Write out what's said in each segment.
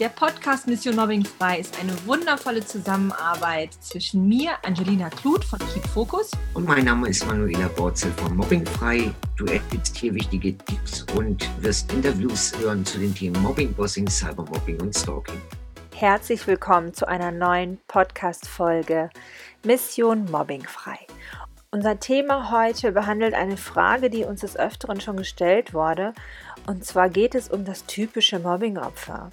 Der Podcast Mission Mobbing Frei ist eine wundervolle Zusammenarbeit zwischen mir, Angelina Kluth von Keep Focus. Und mein Name ist Manuela Borzel von Mobbing Frei. Du erhältst hier wichtige Tipps und wirst Interviews hören zu den Themen Mobbing, Bossing, Cybermobbing und Stalking. Herzlich willkommen zu einer neuen Podcast-Folge Mission Mobbing Frei. Unser Thema heute behandelt eine Frage, die uns des Öfteren schon gestellt wurde. Und zwar geht es um das typische Mobbing-Opfer.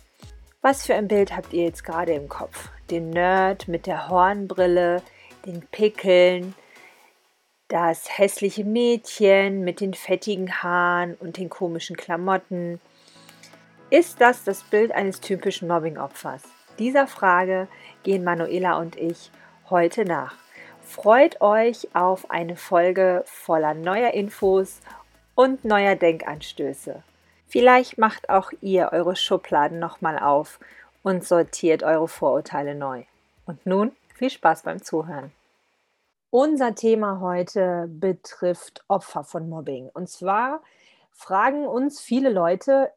Was für ein Bild habt ihr jetzt gerade im Kopf? Den Nerd mit der Hornbrille, den Pickeln, das hässliche Mädchen mit den fettigen Haaren und den komischen Klamotten. Ist das das Bild eines typischen Mobbing-Opfers? Dieser Frage gehen Manuela und ich heute nach. Freut euch auf eine Folge voller neuer Infos und neuer Denkanstöße. Vielleicht macht auch ihr eure Schubladen nochmal auf und sortiert eure Vorurteile neu. Und nun viel Spaß beim Zuhören. Unser Thema heute betrifft Opfer von Mobbing. Und zwar fragen uns viele Leute,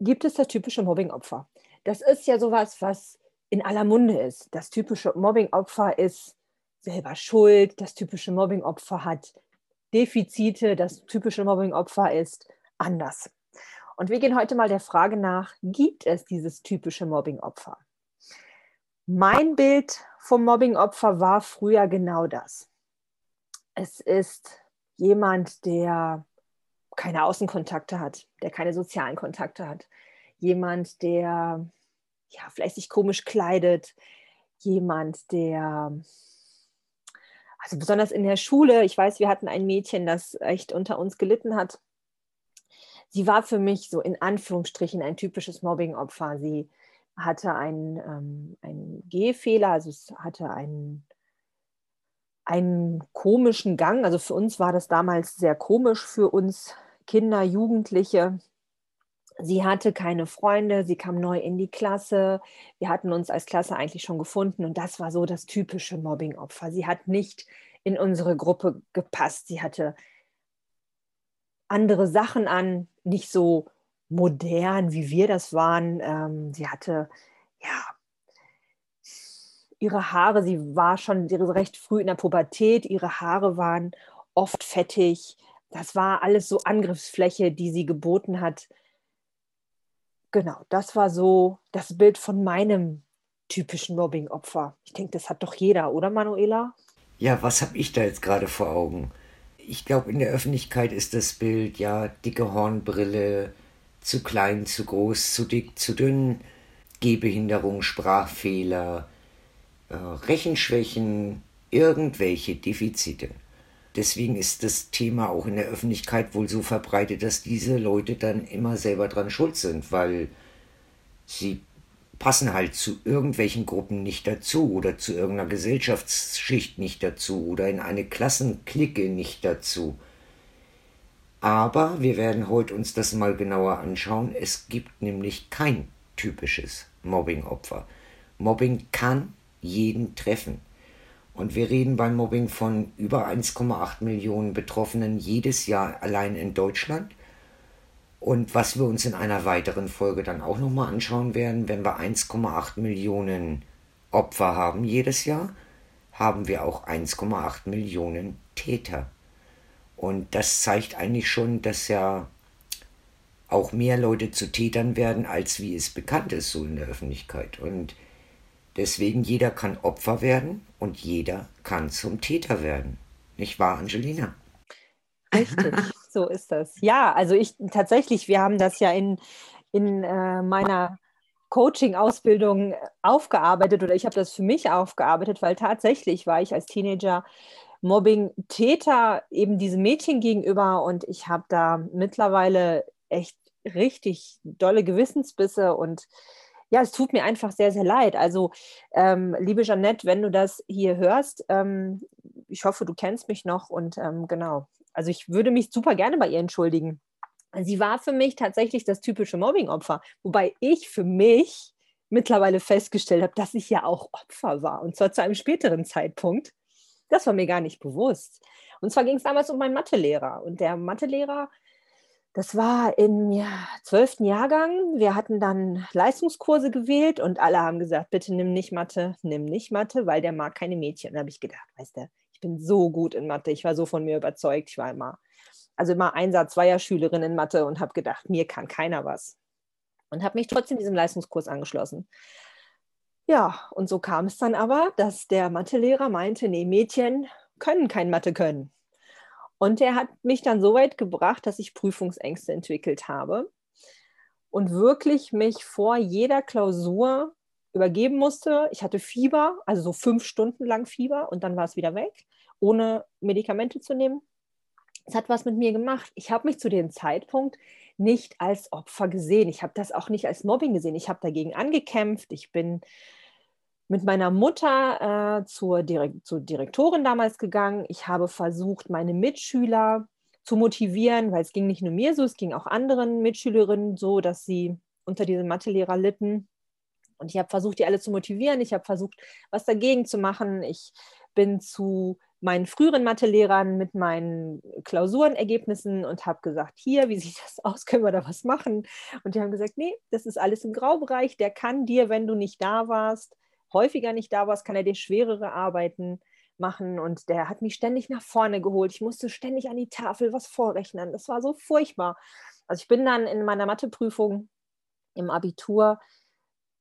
gibt es das typische Mobbing-Opfer? Das ist ja sowas, was in aller Munde ist. Das typische Mobbing-Opfer ist selber schuld. Das typische Mobbing-Opfer hat Defizite. Das typische Mobbing-Opfer ist anders. Und wir gehen heute mal der Frage nach, gibt es dieses typische Mobbing-Opfer? Mein Bild vom Mobbing-Opfer war früher genau das. Es ist jemand, der keine Außenkontakte hat, der keine sozialen Kontakte hat. Jemand, der ja, vielleicht sich komisch kleidet. Jemand, der, also besonders in der Schule, ich weiß, wir hatten ein Mädchen, das echt unter uns gelitten hat sie war für mich so in Anführungsstrichen ein typisches Mobbing-Opfer. Sie hatte einen, ähm, einen Gehfehler, also es hatte einen, einen komischen Gang. Also für uns war das damals sehr komisch, für uns Kinder, Jugendliche. Sie hatte keine Freunde, sie kam neu in die Klasse. Wir hatten uns als Klasse eigentlich schon gefunden und das war so das typische Mobbing-Opfer. Sie hat nicht in unsere Gruppe gepasst. Sie hatte andere Sachen an, nicht so modern, wie wir das waren. Ähm, sie hatte, ja, ihre Haare, sie war schon recht früh in der Pubertät, ihre Haare waren oft fettig. Das war alles so Angriffsfläche, die sie geboten hat. Genau, das war so das Bild von meinem typischen Mobbing-Opfer. Ich denke, das hat doch jeder, oder Manuela? Ja, was habe ich da jetzt gerade vor Augen? Ich glaube, in der Öffentlichkeit ist das Bild ja dicke Hornbrille, zu klein, zu groß, zu dick, zu dünn, Gehbehinderung, Sprachfehler, äh, Rechenschwächen, irgendwelche Defizite. Deswegen ist das Thema auch in der Öffentlichkeit wohl so verbreitet, dass diese Leute dann immer selber dran schuld sind, weil sie passen halt zu irgendwelchen Gruppen nicht dazu oder zu irgendeiner Gesellschaftsschicht nicht dazu oder in eine Klassenklicke nicht dazu. Aber wir werden heute uns das mal genauer anschauen. Es gibt nämlich kein typisches Mobbing-Opfer. Mobbing kann jeden treffen. Und wir reden beim Mobbing von über 1,8 Millionen Betroffenen jedes Jahr allein in Deutschland. Und was wir uns in einer weiteren Folge dann auch nochmal anschauen werden, wenn wir 1,8 Millionen Opfer haben jedes Jahr, haben wir auch 1,8 Millionen Täter. Und das zeigt eigentlich schon, dass ja auch mehr Leute zu Tätern werden, als wie es bekannt ist, so in der Öffentlichkeit. Und deswegen jeder kann Opfer werden und jeder kann zum Täter werden. Nicht wahr, Angelina? Richtig. So ist das. Ja, also ich tatsächlich, wir haben das ja in, in äh, meiner Coaching-Ausbildung aufgearbeitet oder ich habe das für mich aufgearbeitet, weil tatsächlich war ich als Teenager Mobbing-Täter eben diesem Mädchen gegenüber und ich habe da mittlerweile echt richtig dolle Gewissensbisse und ja, es tut mir einfach sehr, sehr leid. Also, ähm, liebe Jeanette, wenn du das hier hörst, ähm, ich hoffe, du kennst mich noch und ähm, genau, also ich würde mich super gerne bei ihr entschuldigen. Sie war für mich tatsächlich das typische Mobbing-Opfer, wobei ich für mich mittlerweile festgestellt habe, dass ich ja auch Opfer war und zwar zu einem späteren Zeitpunkt. Das war mir gar nicht bewusst. Und zwar ging es damals um meinen Mathelehrer und der Mathelehrer Das war im ja, 12. Jahrgang. Wir hatten dann Leistungskurse gewählt und alle haben gesagt, bitte nimm nicht Mathe, nimm nicht Mathe, weil der mag keine Mädchen. Da habe ich gedacht, weißt du, bin so gut in Mathe, ich war so von mir überzeugt, ich war immer, also immer Einsatz, Zweier Schülerin in Mathe und habe gedacht, mir kann keiner was. Und habe mich trotzdem diesem Leistungskurs angeschlossen. Ja, und so kam es dann aber, dass der Mathelehrer meinte, nee, Mädchen können kein Mathe können. Und er hat mich dann so weit gebracht, dass ich Prüfungsängste entwickelt habe und wirklich mich vor jeder Klausur übergeben musste. Ich hatte Fieber, also so fünf Stunden lang Fieber und dann war es wieder weg, ohne Medikamente zu nehmen. Es hat was mit mir gemacht. Ich habe mich zu dem Zeitpunkt nicht als Opfer gesehen. Ich habe das auch nicht als Mobbing gesehen. Ich habe dagegen angekämpft. Ich bin mit meiner Mutter äh, zur, Direkt zur Direktorin damals gegangen. Ich habe versucht, meine Mitschüler zu motivieren, weil es ging nicht nur mir so, es ging auch anderen Mitschülerinnen so, dass sie unter diesem Mathelehrer litten. Und ich habe versucht, die alle zu motivieren. Ich habe versucht, was dagegen zu machen. Ich bin zu meinen früheren Mathelehrern mit meinen Klausurenergebnissen und habe gesagt, hier, wie sieht das aus, können wir da was machen? Und die haben gesagt, nee, das ist alles im Graubereich, der kann dir, wenn du nicht da warst, häufiger nicht da warst, kann er dir schwerere Arbeiten machen und der hat mich ständig nach vorne geholt. Ich musste ständig an die Tafel was vorrechnen. Das war so furchtbar. Also ich bin dann in meiner Matheprüfung im Abitur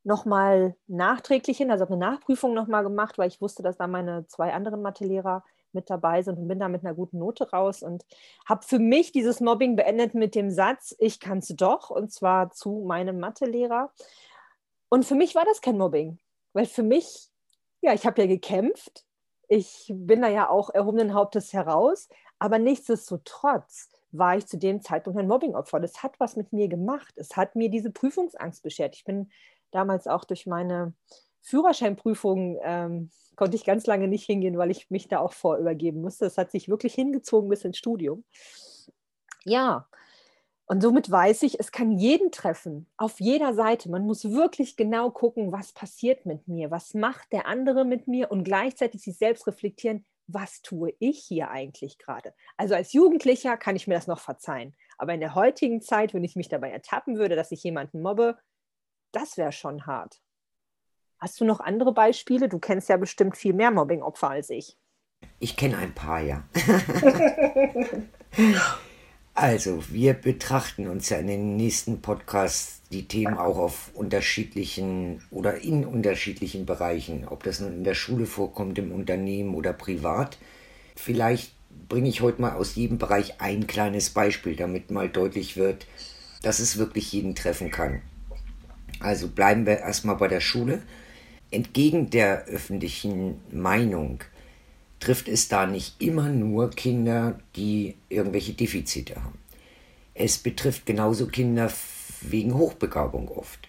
nochmal nachträglich hin, also habe eine Nachprüfung nochmal gemacht, weil ich wusste, dass da meine zwei anderen Mathelehrer mit dabei sind und bin da mit einer guten Note raus und habe für mich dieses Mobbing beendet mit dem Satz, ich kann es doch, und zwar zu meinem Mathelehrer. Und für mich war das kein Mobbing. Weil für mich, ja, ich habe ja gekämpft, ich bin da ja auch erhobenen Hauptes heraus, aber nichtsdestotrotz war ich zu dem Zeitpunkt ein Mobbingopfer. Das hat was mit mir gemacht. Es hat mir diese Prüfungsangst beschert. Ich bin damals auch durch meine Führerscheinprüfung, ähm, konnte ich ganz lange nicht hingehen, weil ich mich da auch vorübergeben musste. Es hat sich wirklich hingezogen bis ins Studium. Ja, und somit weiß ich, es kann jeden treffen, auf jeder Seite. Man muss wirklich genau gucken, was passiert mit mir, was macht der andere mit mir und gleichzeitig sich selbst reflektieren, was tue ich hier eigentlich gerade. Also als Jugendlicher kann ich mir das noch verzeihen. Aber in der heutigen Zeit, wenn ich mich dabei ertappen würde, dass ich jemanden mobbe, das wäre schon hart. Hast du noch andere Beispiele? Du kennst ja bestimmt viel mehr Mobbing-Opfer als ich. Ich kenne ein paar, ja. Also, wir betrachten uns ja in den nächsten Podcasts die Themen auch auf unterschiedlichen oder in unterschiedlichen Bereichen, ob das nun in der Schule vorkommt, im Unternehmen oder privat. Vielleicht bringe ich heute mal aus jedem Bereich ein kleines Beispiel, damit mal deutlich wird, dass es wirklich jeden treffen kann. Also bleiben wir erstmal bei der Schule. Entgegen der öffentlichen Meinung trifft es da nicht immer nur Kinder, die irgendwelche Defizite haben. Es betrifft genauso Kinder wegen Hochbegabung oft.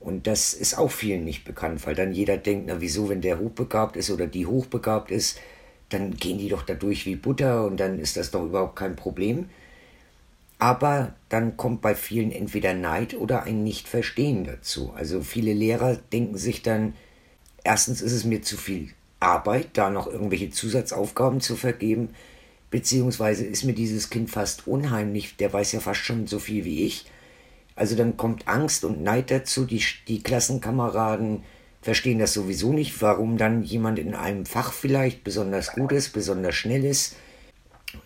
Und das ist auch vielen nicht bekannt, weil dann jeder denkt, na wieso, wenn der hochbegabt ist oder die hochbegabt ist, dann gehen die doch dadurch wie Butter und dann ist das doch überhaupt kein Problem. Aber dann kommt bei vielen entweder Neid oder ein Nichtverstehen dazu. Also viele Lehrer denken sich dann, erstens ist es mir zu viel Arbeit, da noch irgendwelche Zusatzaufgaben zu vergeben, beziehungsweise ist mir dieses Kind fast unheimlich, der weiß ja fast schon so viel wie ich. Also dann kommt Angst und Neid dazu, die, die Klassenkameraden verstehen das sowieso nicht, warum dann jemand in einem Fach vielleicht besonders gut ist, besonders schnell ist,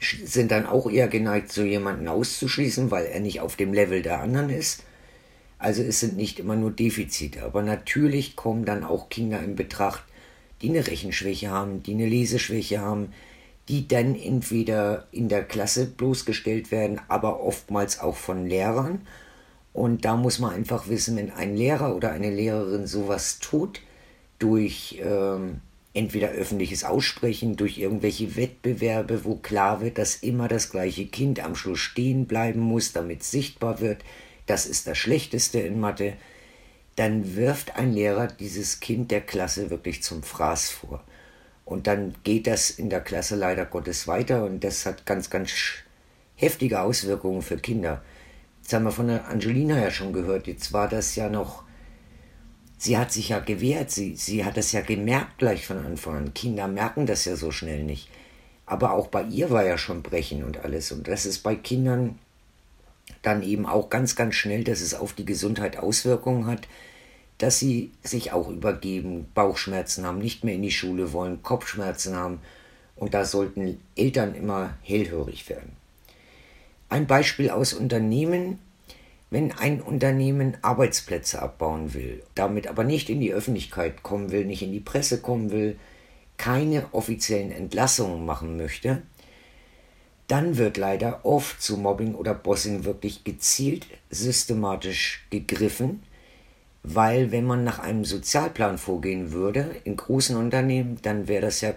sind dann auch eher geneigt, so jemanden auszuschließen, weil er nicht auf dem Level der anderen ist. Also es sind nicht immer nur Defizite, aber natürlich kommen dann auch Kinder in Betracht, die eine Rechenschwäche haben, die eine Leseschwäche haben, die dann entweder in der Klasse bloßgestellt werden, aber oftmals auch von Lehrern. Und da muss man einfach wissen, wenn ein Lehrer oder eine Lehrerin sowas tut, durch ähm, entweder öffentliches Aussprechen, durch irgendwelche Wettbewerbe, wo klar wird, dass immer das gleiche Kind am Schluss stehen bleiben muss, damit sichtbar wird, das ist das Schlechteste in Mathe, dann wirft ein Lehrer dieses Kind der Klasse wirklich zum Fraß vor. Und dann geht das in der Klasse leider Gottes weiter und das hat ganz, ganz heftige Auswirkungen für Kinder. Das haben wir von der Angelina ja schon gehört. Jetzt war das ja noch, sie hat sich ja gewehrt, sie, sie hat das ja gemerkt gleich von Anfang an. Kinder merken das ja so schnell nicht. Aber auch bei ihr war ja schon Brechen und alles. Und das ist bei Kindern dann eben auch ganz, ganz schnell, dass es auf die Gesundheit Auswirkungen hat, dass sie sich auch übergeben, Bauchschmerzen haben, nicht mehr in die Schule wollen, Kopfschmerzen haben. Und da sollten Eltern immer hellhörig werden. Ein Beispiel aus Unternehmen, wenn ein Unternehmen Arbeitsplätze abbauen will, damit aber nicht in die Öffentlichkeit kommen will, nicht in die Presse kommen will, keine offiziellen Entlassungen machen möchte, dann wird leider oft zu Mobbing oder Bossing wirklich gezielt systematisch gegriffen, weil wenn man nach einem Sozialplan vorgehen würde in großen Unternehmen, dann wäre das ja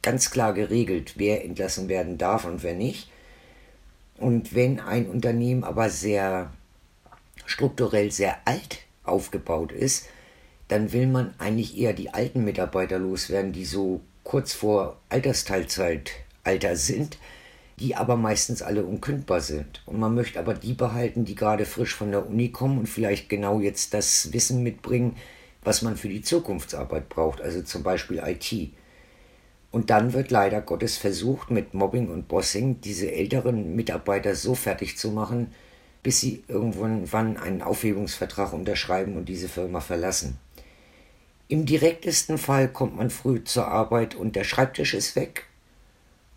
ganz klar geregelt, wer entlassen werden darf und wer nicht. Und wenn ein Unternehmen aber sehr strukturell sehr alt aufgebaut ist, dann will man eigentlich eher die alten Mitarbeiter loswerden, die so kurz vor Altersteilzeitalter sind, die aber meistens alle unkündbar sind. Und man möchte aber die behalten, die gerade frisch von der Uni kommen und vielleicht genau jetzt das Wissen mitbringen, was man für die Zukunftsarbeit braucht, also zum Beispiel IT. Und dann wird leider Gottes versucht, mit Mobbing und Bossing diese älteren Mitarbeiter so fertig zu machen, bis sie irgendwann einen Aufhebungsvertrag unterschreiben und diese Firma verlassen. Im direktesten Fall kommt man früh zur Arbeit und der Schreibtisch ist weg.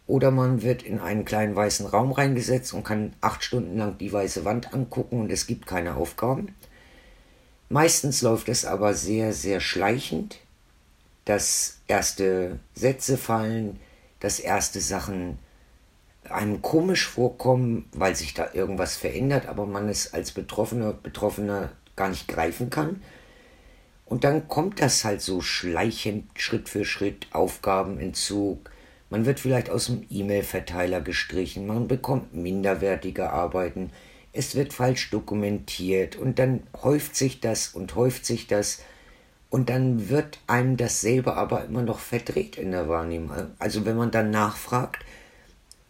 Oder man wird in einen kleinen weißen Raum reingesetzt und kann acht Stunden lang die weiße Wand angucken und es gibt keine Aufgaben. Meistens läuft es aber sehr, sehr schleichend, dass erste Sätze fallen, dass erste Sachen einem komisch vorkommen, weil sich da irgendwas verändert, aber man es als Betroffener, Betroffener gar nicht greifen kann. Und dann kommt das halt so schleichend, Schritt für Schritt, Aufgabenentzug. Man wird vielleicht aus dem E-Mail-Verteiler gestrichen, man bekommt minderwertige Arbeiten, es wird falsch dokumentiert und dann häuft sich das und häuft sich das und dann wird einem dasselbe aber immer noch verdreht in der Wahrnehmung. Also wenn man dann nachfragt,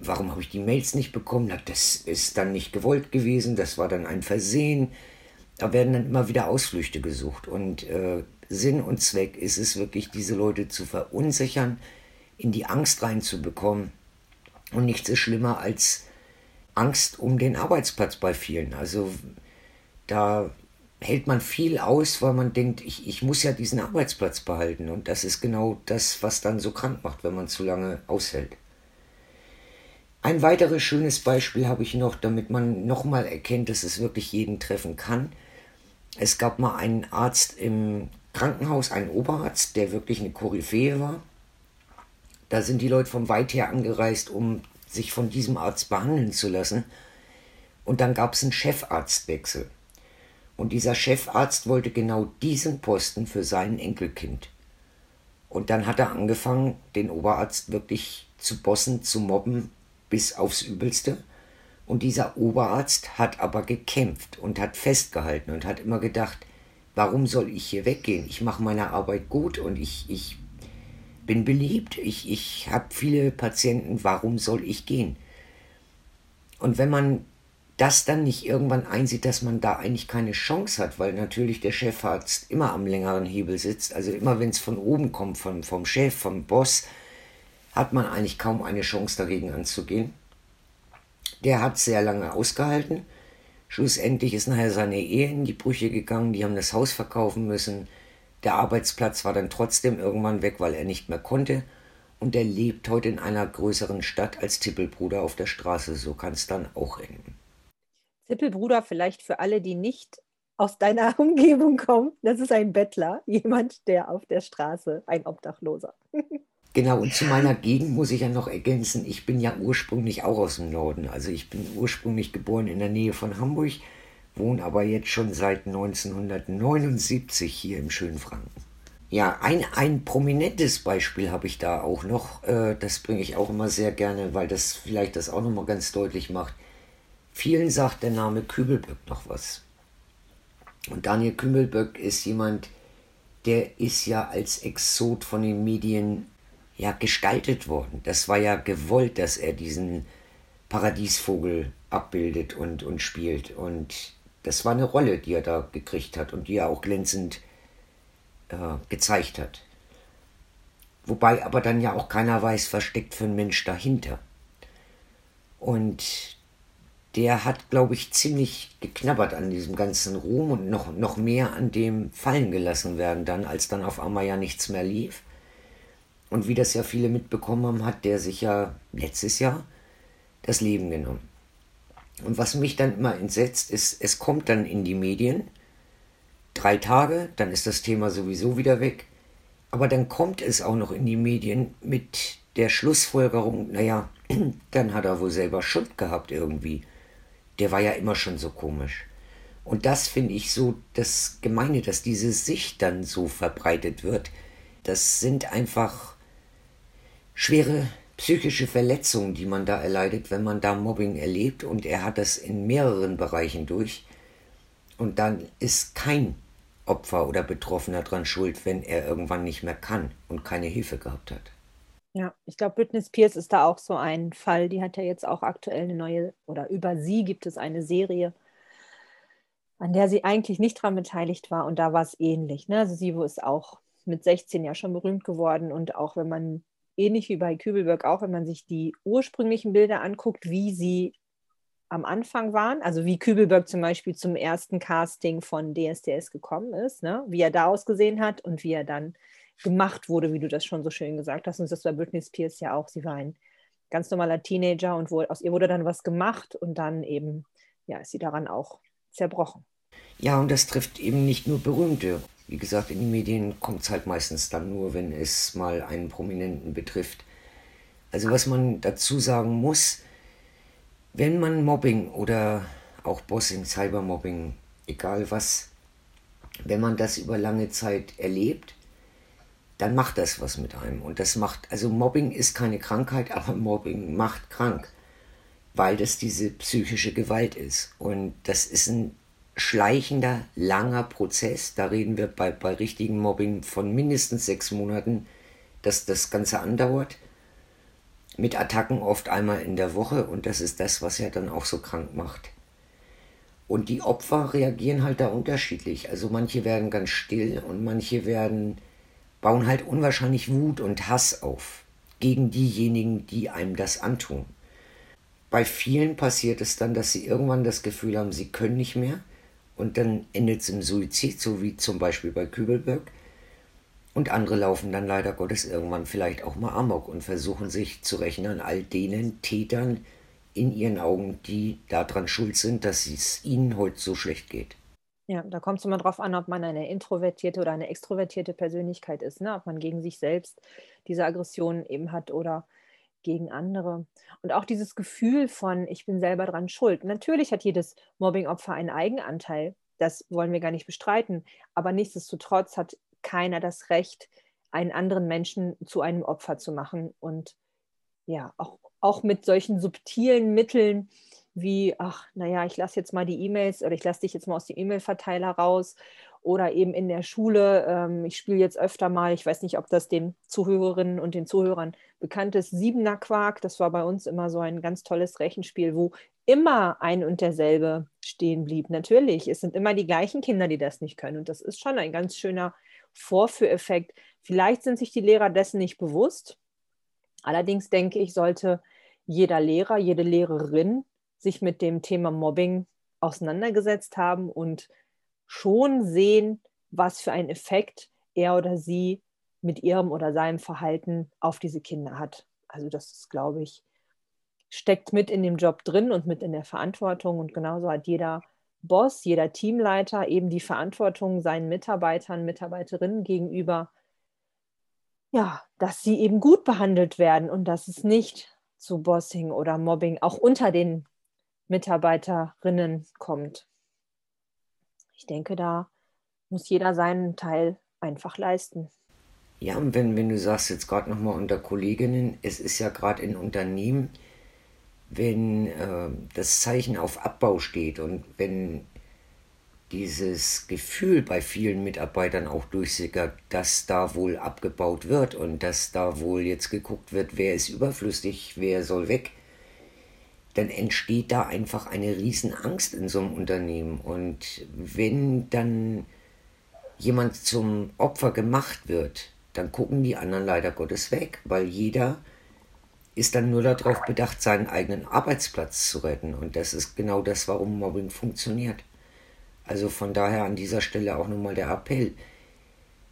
warum habe ich die Mails nicht bekommen? Das ist dann nicht gewollt gewesen, das war dann ein Versehen. Da werden dann immer wieder Ausflüchte gesucht. Und äh, Sinn und Zweck ist es wirklich, diese Leute zu verunsichern, in die Angst reinzubekommen. Und nichts ist schlimmer als Angst um den Arbeitsplatz bei vielen. Also da hält man viel aus, weil man denkt, ich, ich muss ja diesen Arbeitsplatz behalten. Und das ist genau das, was dann so krank macht, wenn man zu lange aushält. Ein weiteres schönes Beispiel habe ich noch, damit man nochmal erkennt, dass es wirklich jeden treffen kann. Es gab mal einen Arzt im Krankenhaus, einen Oberarzt, der wirklich eine Koryphäe war. Da sind die Leute von weit her angereist, um sich von diesem Arzt behandeln zu lassen. Und dann gab es einen Chefarztwechsel. Und dieser Chefarzt wollte genau diesen Posten für sein Enkelkind. Und dann hat er angefangen, den Oberarzt wirklich zu bossen, zu mobben, bis aufs Übelste. Und dieser Oberarzt hat aber gekämpft und hat festgehalten und hat immer gedacht, warum soll ich hier weggehen? Ich mache meine Arbeit gut und ich, ich bin beliebt, ich, ich habe viele Patienten, warum soll ich gehen? Und wenn man das dann nicht irgendwann einsieht, dass man da eigentlich keine Chance hat, weil natürlich der Chefarzt immer am längeren Hebel sitzt, also immer wenn es von oben kommt, vom, vom Chef, vom Boss, hat man eigentlich kaum eine Chance dagegen anzugehen. Der hat sehr lange ausgehalten. Schlussendlich ist nachher seine Ehe in die Brüche gegangen, die haben das Haus verkaufen müssen. Der Arbeitsplatz war dann trotzdem irgendwann weg, weil er nicht mehr konnte. Und er lebt heute in einer größeren Stadt als Tippelbruder auf der Straße. So kann es dann auch enden. Tippelbruder vielleicht für alle, die nicht aus deiner Umgebung kommen. Das ist ein Bettler, jemand, der auf der Straße, ein Obdachloser. Genau, und zu meiner Gegend muss ich ja noch ergänzen, ich bin ja ursprünglich auch aus dem Norden. Also ich bin ursprünglich geboren in der Nähe von Hamburg, wohne aber jetzt schon seit 1979 hier im schönen Franken. Ja, ein, ein prominentes Beispiel habe ich da auch noch. Äh, das bringe ich auch immer sehr gerne, weil das vielleicht das auch nochmal ganz deutlich macht. Vielen sagt der Name Kübelböck noch was. Und Daniel Kübelböck ist jemand, der ist ja als Exot von den Medien ja gestaltet worden. Das war ja gewollt, dass er diesen Paradiesvogel abbildet und, und spielt. Und das war eine Rolle, die er da gekriegt hat und die er auch glänzend äh, gezeigt hat. Wobei aber dann ja auch keiner weiß, was steckt für ein Mensch dahinter. Und der hat, glaube ich, ziemlich geknabbert an diesem ganzen Ruhm und noch, noch mehr an dem fallen gelassen werden dann, als dann auf einmal ja nichts mehr lief. Und wie das ja viele mitbekommen haben, hat der sich ja letztes Jahr das Leben genommen. Und was mich dann immer entsetzt, ist, es kommt dann in die Medien, drei Tage, dann ist das Thema sowieso wieder weg. Aber dann kommt es auch noch in die Medien mit der Schlussfolgerung, naja, dann hat er wohl selber Schuld gehabt irgendwie. Der war ja immer schon so komisch. Und das finde ich so das Gemeine, dass diese Sicht dann so verbreitet wird. Das sind einfach schwere psychische Verletzungen, die man da erleidet, wenn man da Mobbing erlebt. Und er hat das in mehreren Bereichen durch. Und dann ist kein Opfer oder Betroffener dran schuld, wenn er irgendwann nicht mehr kann und keine Hilfe gehabt hat. Ja, ich glaube, Britney Spears ist da auch so ein Fall. Die hat ja jetzt auch aktuell eine neue, oder über sie gibt es eine Serie, an der sie eigentlich nicht daran beteiligt war. Und da war es ähnlich. Ne? Also sie ist auch mit 16 ja schon berühmt geworden. Und auch wenn man, ähnlich wie bei Kübelberg, auch wenn man sich die ursprünglichen Bilder anguckt, wie sie am Anfang waren, also wie Kübelberg zum Beispiel zum ersten Casting von DSDS gekommen ist, ne? wie er da ausgesehen hat und wie er dann gemacht wurde, wie du das schon so schön gesagt hast. Und das war Britney Spears ja auch. Sie war ein ganz normaler Teenager und aus ihr wurde dann was gemacht und dann eben, ja, ist sie daran auch zerbrochen. Ja, und das trifft eben nicht nur Berühmte. Wie gesagt, in den Medien kommt es halt meistens dann nur, wenn es mal einen Prominenten betrifft. Also was man dazu sagen muss, wenn man Mobbing oder auch Bossing, Cybermobbing, egal was, wenn man das über lange Zeit erlebt, dann macht das was mit einem. Und das macht, also Mobbing ist keine Krankheit, aber Mobbing macht krank, weil das diese psychische Gewalt ist. Und das ist ein schleichender, langer Prozess. Da reden wir bei, bei richtigen Mobbing von mindestens sechs Monaten, dass das Ganze andauert. Mit Attacken oft einmal in der Woche und das ist das, was ja dann auch so krank macht. Und die Opfer reagieren halt da unterschiedlich. Also manche werden ganz still und manche werden bauen halt unwahrscheinlich Wut und Hass auf gegen diejenigen, die einem das antun. Bei vielen passiert es dann, dass sie irgendwann das Gefühl haben, sie können nicht mehr und dann endet es im Suizid, so wie zum Beispiel bei Kübelberg. Und andere laufen dann leider Gottes irgendwann vielleicht auch mal amok und versuchen sich zu rächen an all denen Tätern in ihren Augen, die daran schuld sind, dass es ihnen heute so schlecht geht. Ja, da kommt es immer darauf an, ob man eine introvertierte oder eine extrovertierte Persönlichkeit ist, ne? ob man gegen sich selbst diese Aggression eben hat oder gegen andere. Und auch dieses Gefühl von, ich bin selber dran schuld. Natürlich hat jedes Mobbingopfer einen Eigenanteil, das wollen wir gar nicht bestreiten, aber nichtsdestotrotz hat keiner das Recht, einen anderen Menschen zu einem Opfer zu machen. Und ja, auch, auch mit solchen subtilen Mitteln, wie, ach, naja, ich lasse jetzt mal die E-Mails oder ich lasse dich jetzt mal aus dem E-Mail-Verteiler raus oder eben in der Schule, ähm, ich spiele jetzt öfter mal, ich weiß nicht, ob das den Zuhörerinnen und den Zuhörern bekannt ist, Siebener Quark, das war bei uns immer so ein ganz tolles Rechenspiel, wo immer ein und derselbe stehen blieb. Natürlich, es sind immer die gleichen Kinder, die das nicht können und das ist schon ein ganz schöner Vorführeffekt. Vielleicht sind sich die Lehrer dessen nicht bewusst. Allerdings denke ich, sollte jeder Lehrer, jede Lehrerin sich mit dem Thema Mobbing auseinandergesetzt haben und schon sehen, was für einen Effekt er oder sie mit ihrem oder seinem Verhalten auf diese Kinder hat. Also das ist, glaube ich, steckt mit in dem Job drin und mit in der Verantwortung. Und genauso hat jeder Boss, jeder Teamleiter eben die Verantwortung seinen Mitarbeitern, Mitarbeiterinnen gegenüber, ja, dass sie eben gut behandelt werden und dass es nicht zu Bossing oder Mobbing auch unter den Mitarbeiterinnen kommt. Ich denke, da muss jeder seinen Teil einfach leisten. Ja, und wenn, wenn du sagst jetzt gerade nochmal unter Kolleginnen, es ist ja gerade in Unternehmen, wenn äh, das Zeichen auf Abbau steht und wenn dieses Gefühl bei vielen Mitarbeitern auch durchsickert, dass da wohl abgebaut wird und dass da wohl jetzt geguckt wird, wer ist überflüssig, wer soll weg, dann entsteht da einfach eine Riesenangst in so einem Unternehmen. Und wenn dann jemand zum Opfer gemacht wird, dann gucken die anderen leider Gottes weg, weil jeder ist dann nur darauf bedacht, seinen eigenen Arbeitsplatz zu retten. Und das ist genau das, warum Mobbing funktioniert. Also von daher an dieser Stelle auch nochmal der Appell.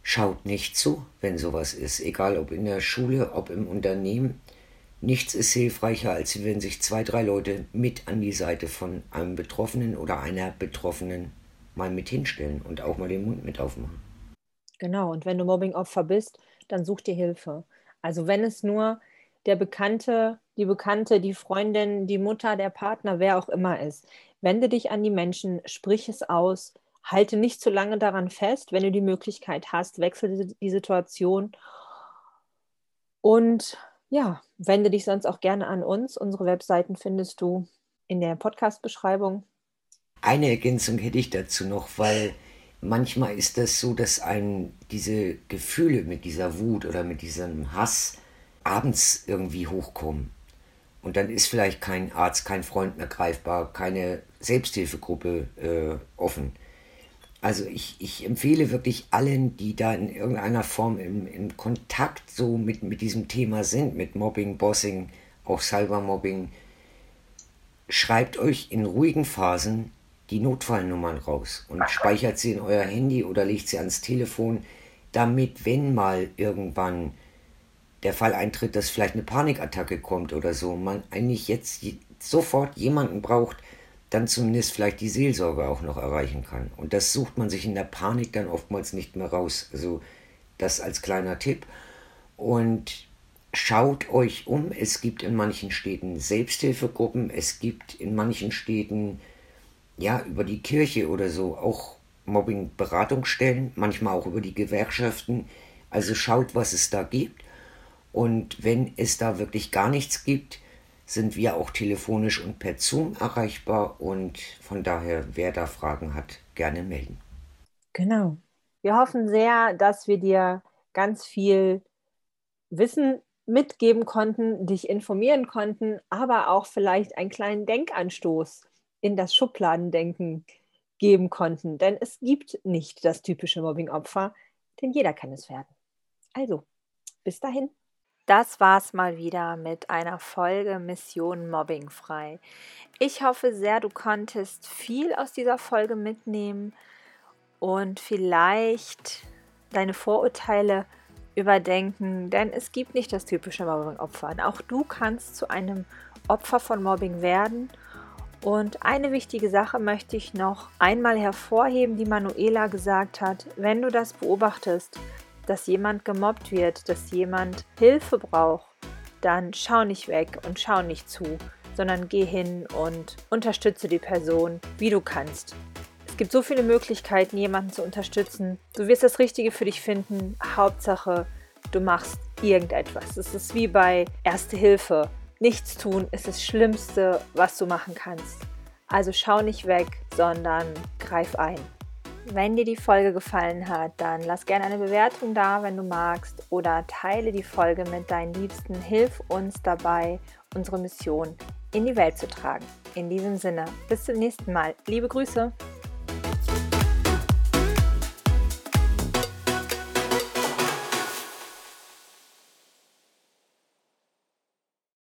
Schaut nicht zu, wenn sowas ist, egal ob in der Schule, ob im Unternehmen. Nichts ist hilfreicher, als wenn sich zwei, drei Leute mit an die Seite von einem Betroffenen oder einer Betroffenen mal mit hinstellen und auch mal den Mund mit aufmachen. Genau, und wenn du Mobbingopfer bist, dann such dir Hilfe. Also wenn es nur der Bekannte, die Bekannte, die Freundin, die Mutter, der Partner, wer auch immer ist. Wende dich an die Menschen, sprich es aus, halte nicht zu lange daran fest. Wenn du die Möglichkeit hast, wechsle die Situation und ja, wende dich sonst auch gerne an uns. Unsere Webseiten findest du in der Podcast-Beschreibung. Eine Ergänzung hätte ich dazu noch, weil manchmal ist das so, dass einen diese Gefühle mit dieser Wut oder mit diesem Hass abends irgendwie hochkommen. Und dann ist vielleicht kein Arzt, kein Freund mehr greifbar, keine Selbsthilfegruppe äh, offen. Also ich, ich empfehle wirklich allen, die da in irgendeiner Form im, im Kontakt so mit, mit diesem Thema sind, mit Mobbing, Bossing, auch Cybermobbing, schreibt euch in ruhigen Phasen die Notfallnummern raus und speichert sie in euer Handy oder legt sie ans Telefon, damit, wenn mal irgendwann der Fall eintritt, dass vielleicht eine Panikattacke kommt oder so, man eigentlich jetzt sofort jemanden braucht, dann zumindest vielleicht die Seelsorge auch noch erreichen kann. Und das sucht man sich in der Panik dann oftmals nicht mehr raus. Also das als kleiner Tipp. Und schaut euch um. Es gibt in manchen Städten Selbsthilfegruppen. Es gibt in manchen Städten, ja, über die Kirche oder so auch Mobbing-Beratungsstellen, manchmal auch über die Gewerkschaften. Also schaut, was es da gibt und wenn es da wirklich gar nichts gibt, sind wir auch telefonisch und per Zoom erreichbar und von daher, wer da Fragen hat, gerne melden. Genau. Wir hoffen sehr, dass wir dir ganz viel Wissen mitgeben konnten, dich informieren konnten, aber auch vielleicht einen kleinen Denkanstoß in das Schubladendenken geben konnten. Denn es gibt nicht das typische Mobbing-Opfer, denn jeder kann es werden. Also, bis dahin. Das war's mal wieder mit einer Folge Mission Mobbing frei. Ich hoffe sehr, du konntest viel aus dieser Folge mitnehmen und vielleicht deine Vorurteile überdenken, denn es gibt nicht das typische Mobbing-Opfer. Auch du kannst zu einem Opfer von Mobbing werden. Und eine wichtige Sache möchte ich noch einmal hervorheben, die Manuela gesagt hat. Wenn du das beobachtest, dass jemand gemobbt wird, dass jemand Hilfe braucht, dann schau nicht weg und schau nicht zu, sondern geh hin und unterstütze die Person, wie du kannst. Es gibt so viele Möglichkeiten, jemanden zu unterstützen. Du wirst das Richtige für dich finden. Hauptsache, du machst irgendetwas. Es ist wie bei Erste Hilfe. Nichts tun ist das Schlimmste, was du machen kannst. Also schau nicht weg, sondern greif ein. Wenn dir die Folge gefallen hat, dann lass gerne eine Bewertung da, wenn du magst, oder teile die Folge mit deinen Liebsten. Hilf uns dabei, unsere Mission in die Welt zu tragen. In diesem Sinne, bis zum nächsten Mal. Liebe Grüße.